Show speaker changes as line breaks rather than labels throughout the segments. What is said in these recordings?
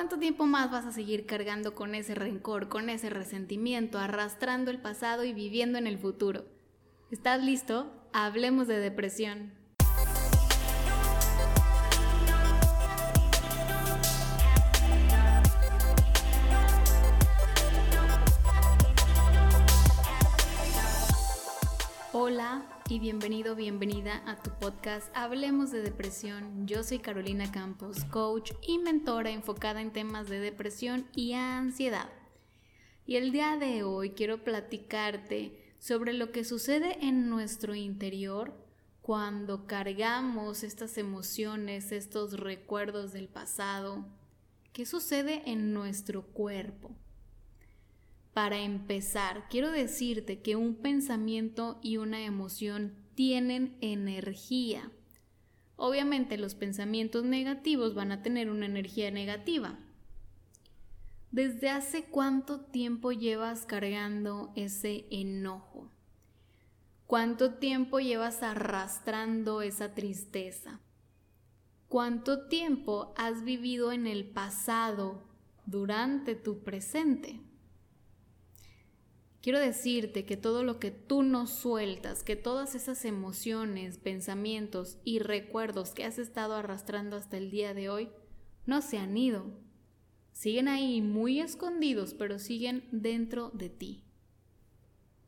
¿Cuánto tiempo más vas a seguir cargando con ese rencor, con ese resentimiento, arrastrando el pasado y viviendo en el futuro? ¿Estás listo? Hablemos de depresión. Hola y bienvenido, bienvenida a tu podcast Hablemos de Depresión. Yo soy Carolina Campos, coach y mentora enfocada en temas de depresión y ansiedad. Y el día de hoy quiero platicarte sobre lo que sucede en nuestro interior cuando cargamos estas emociones, estos recuerdos del pasado. ¿Qué sucede en nuestro cuerpo? Para empezar, quiero decirte que un pensamiento y una emoción tienen energía. Obviamente los pensamientos negativos van a tener una energía negativa. ¿Desde hace cuánto tiempo llevas cargando ese enojo? ¿Cuánto tiempo llevas arrastrando esa tristeza? ¿Cuánto tiempo has vivido en el pasado durante tu presente? Quiero decirte que todo lo que tú no sueltas, que todas esas emociones, pensamientos y recuerdos que has estado arrastrando hasta el día de hoy, no se han ido. Siguen ahí muy escondidos, pero siguen dentro de ti.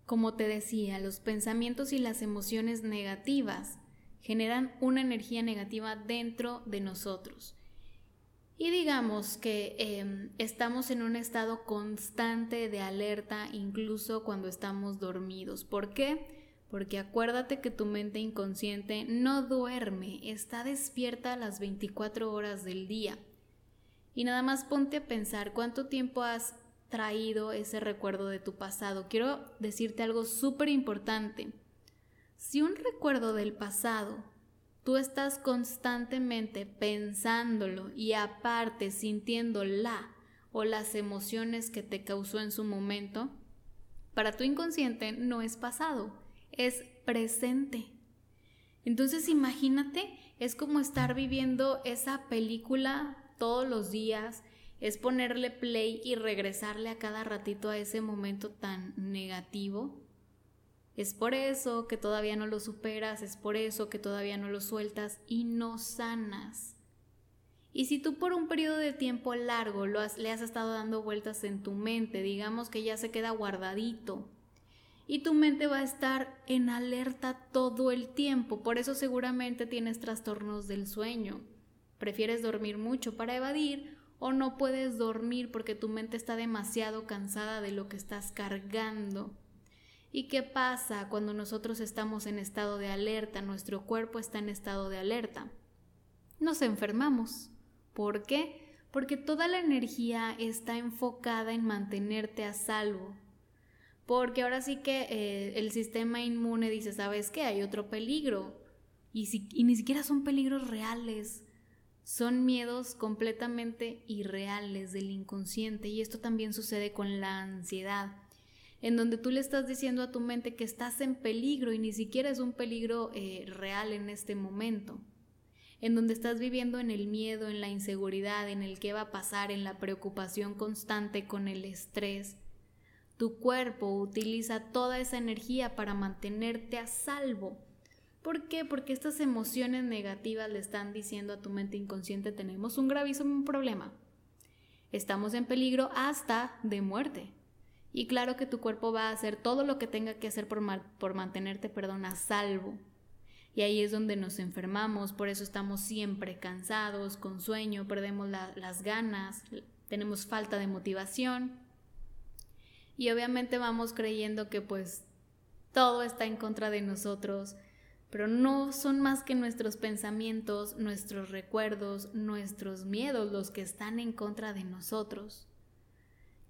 Como te decía, los pensamientos y las emociones negativas generan una energía negativa dentro de nosotros y digamos que em, estamos en un estado constante de alerta incluso cuando estamos dormidos. ¿Por qué? Porque acuérdate que tu mente inconsciente no duerme, está despierta las 24 horas del día. Y nada más ponte a pensar cuánto tiempo has traído ese recuerdo de tu pasado. Quiero decirte algo súper importante. Si un recuerdo del pasado tú estás constantemente pensándolo y aparte sintiendo la o las emociones que te causó en su momento, para tu inconsciente no es pasado, es presente. Entonces imagínate, es como estar viviendo esa película todos los días, es ponerle play y regresarle a cada ratito a ese momento tan negativo es por eso que todavía no lo superas, es por eso que todavía no lo sueltas y no sanas. Y si tú por un periodo de tiempo largo lo le has estado dando vueltas en tu mente, digamos que ya se queda guardadito, y tu mente va a estar en alerta todo el tiempo, por eso seguramente tienes trastornos del sueño. Prefieres dormir mucho para evadir o no puedes dormir porque tu mente está demasiado cansada de lo que estás cargando. ¿Y qué pasa cuando nosotros estamos en estado de alerta, nuestro cuerpo está en estado de alerta? Nos enfermamos. ¿Por qué? Porque toda la energía está enfocada en mantenerte a salvo. Porque ahora sí que eh, el sistema inmune dice, ¿sabes qué? Hay otro peligro. Y, y ni siquiera son peligros reales. Son miedos completamente irreales del inconsciente. Y esto también sucede con la ansiedad en donde tú le estás diciendo a tu mente que estás en peligro y ni siquiera es un peligro eh, real en este momento, en donde estás viviendo en el miedo, en la inseguridad, en el qué va a pasar, en la preocupación constante con el estrés. Tu cuerpo utiliza toda esa energía para mantenerte a salvo. ¿Por qué? Porque estas emociones negativas le están diciendo a tu mente inconsciente tenemos un gravísimo problema. Estamos en peligro hasta de muerte. Y claro que tu cuerpo va a hacer todo lo que tenga que hacer por, por mantenerte, perdón, a salvo. Y ahí es donde nos enfermamos, por eso estamos siempre cansados, con sueño, perdemos las ganas, tenemos falta de motivación. Y obviamente vamos creyendo que pues todo está en contra de nosotros, pero no son más que nuestros pensamientos, nuestros recuerdos, nuestros miedos los que están en contra de nosotros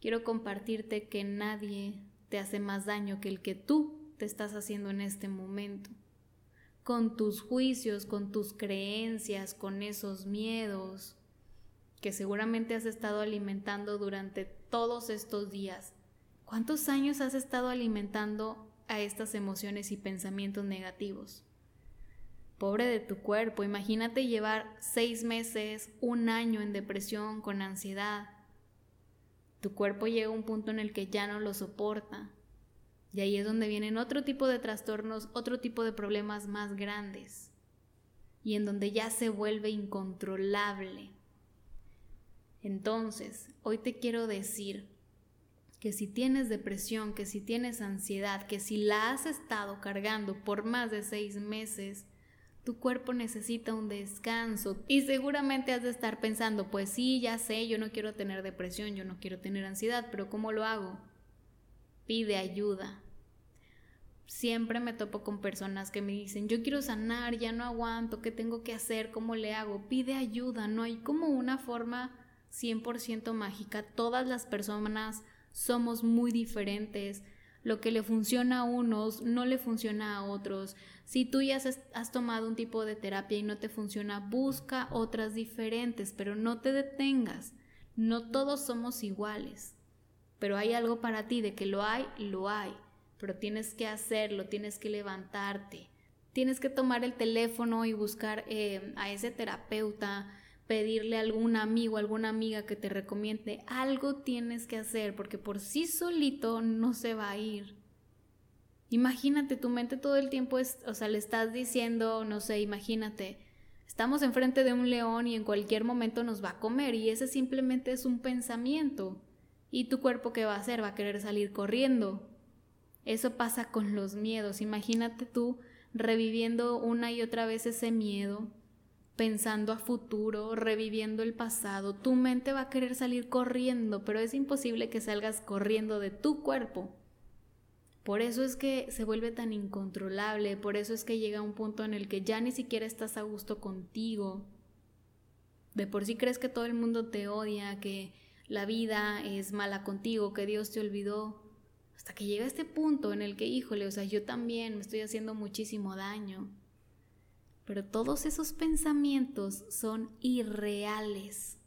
quiero compartirte que nadie te hace más daño que el que tú te estás haciendo en este momento. Con tus juicios, con tus creencias, con esos miedos que seguramente has estado alimentando durante todos estos días. ¿Cuántos años has estado alimentando a estas emociones y pensamientos negativos? Pobre de tu cuerpo, imagínate llevar seis meses, un año en depresión, con ansiedad. Tu cuerpo llega a un punto en el que ya no lo soporta. Y ahí es donde vienen otro tipo de trastornos, otro tipo de problemas más grandes. Y en donde ya se vuelve incontrolable. Entonces, hoy te quiero decir que si tienes depresión, que si tienes ansiedad, que si la has estado cargando por más de seis meses, tu cuerpo necesita un descanso y seguramente has de estar pensando, pues sí, ya sé, yo no quiero tener depresión, yo no quiero tener ansiedad, pero ¿cómo lo hago? Pide ayuda. Siempre me topo con personas que me dicen, yo quiero sanar, ya no aguanto, ¿qué tengo que hacer? ¿Cómo le hago? Pide ayuda, no hay como una forma 100% mágica. Todas las personas somos muy diferentes. Lo que le funciona a unos no le funciona a otros. Si tú ya has, tomado un tipo de terapia y no te funciona, busca otras diferentes, pero no te detengas. No todos somos iguales. Pero hay algo para ti, de que lo hay, lo hay. Pero tienes que hacerlo, tienes que levantarte. Tienes que tomar el teléfono y buscar eh, a ese terapeuta, pedirle a algún amigo, alguna amiga que te recomiende, algo tienes que hacer porque por sí solito no se va a ir. Imagínate, tu mente todo el tiempo es, o sea, le estás diciendo, no sé, imagínate, estamos enfrente de un león y en cualquier momento nos va a comer y ese simplemente es un pensamiento. ¿Y tu cuerpo qué va a hacer? Va a querer salir corriendo. Eso pasa con los miedos. Imagínate tú reviviendo una y otra vez ese miedo pensando a futuro, reviviendo el pasado, tu mente va a querer salir corriendo, pero es imposible que salgas corriendo de tu cuerpo. Por eso es que se vuelve tan incontrolable, por eso es que llega un punto en el que ya ni siquiera estás a gusto contigo. De por sí crees que todo el mundo te odia, que la vida es mala contigo, que Dios te olvidó. Hasta que llega este punto en el que, híjole, o sea, yo también me estoy haciendo muchísimo daño. Pero todos esos pensamientos son irreales.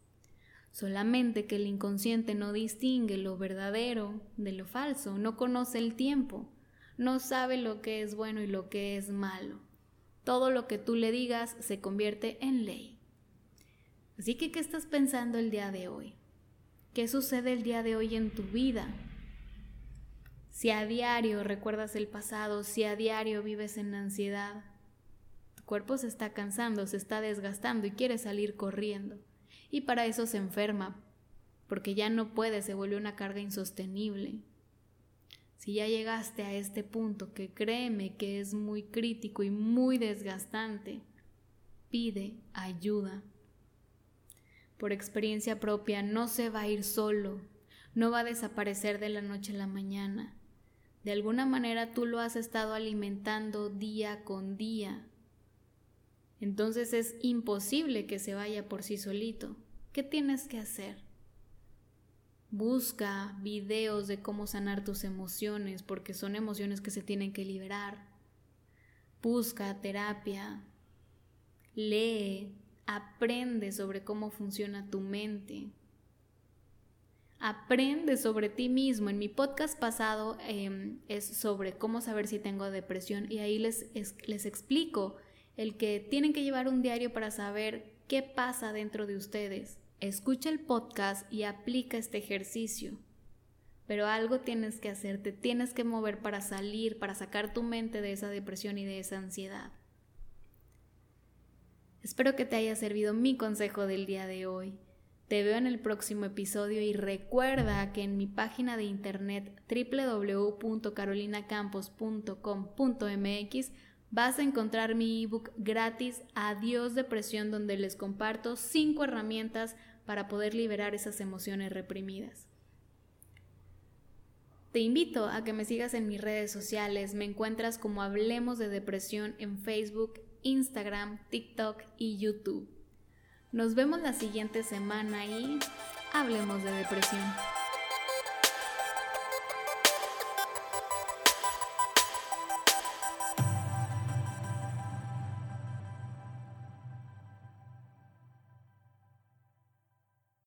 Solamente que el inconsciente no distingue lo verdadero de lo falso, no conoce el tiempo, no sabe lo que es bueno y lo que es malo. Todo lo que tú le digas se convierte en ley. Así que, ¿qué estás pensando el día de hoy? ¿Qué sucede el día de hoy en tu vida? Si a diario recuerdas el pasado, si a diario vives en ansiedad, cuerpo se está cansando, se está desgastando y quiere salir corriendo. Y para eso se enferma, porque ya no puede, se vuelve una carga insostenible. Si ya llegaste a este punto, que créeme que es muy crítico y muy desgastante, pide ayuda. Por experiencia propia, no se va a ir solo, no va a desaparecer de la noche a la mañana. De alguna manera tú lo has estado alimentando día con día entonces es imposible que se vaya por sí solito. ¿Qué tienes que hacer? Busca videos de cómo sanar tus emociones, porque son emociones que se tienen que liberar. Busca terapia. Lee, aprende sobre cómo funciona tu mente. Aprende sobre ti mismo. En mi podcast pasado em, es sobre cómo saber si tengo depresión y ahí les, les explico el que tienen que llevar un diario para saber qué pasa dentro de ustedes. Escucha el podcast y aplica este ejercicio. Pero algo tienes que hacer, te tienes que mover para salir, para sacar tu mente de esa depresión y de esa ansiedad. Espero que te haya servido mi consejo del día de hoy. Te veo en el próximo episodio y recuerda que en mi página de internet www.carolinacampos.com.mx vas a encontrar mi ebook gratis Adiós Depresión donde les comparto cinco herramientas para poder liberar esas emociones reprimidas. Te invito a que me sigas en mis redes sociales, me encuentras como Hablemos de Depresión en Facebook, Instagram, TikTok y YouTube. Nos vemos la siguiente semana y hablemos de depresión.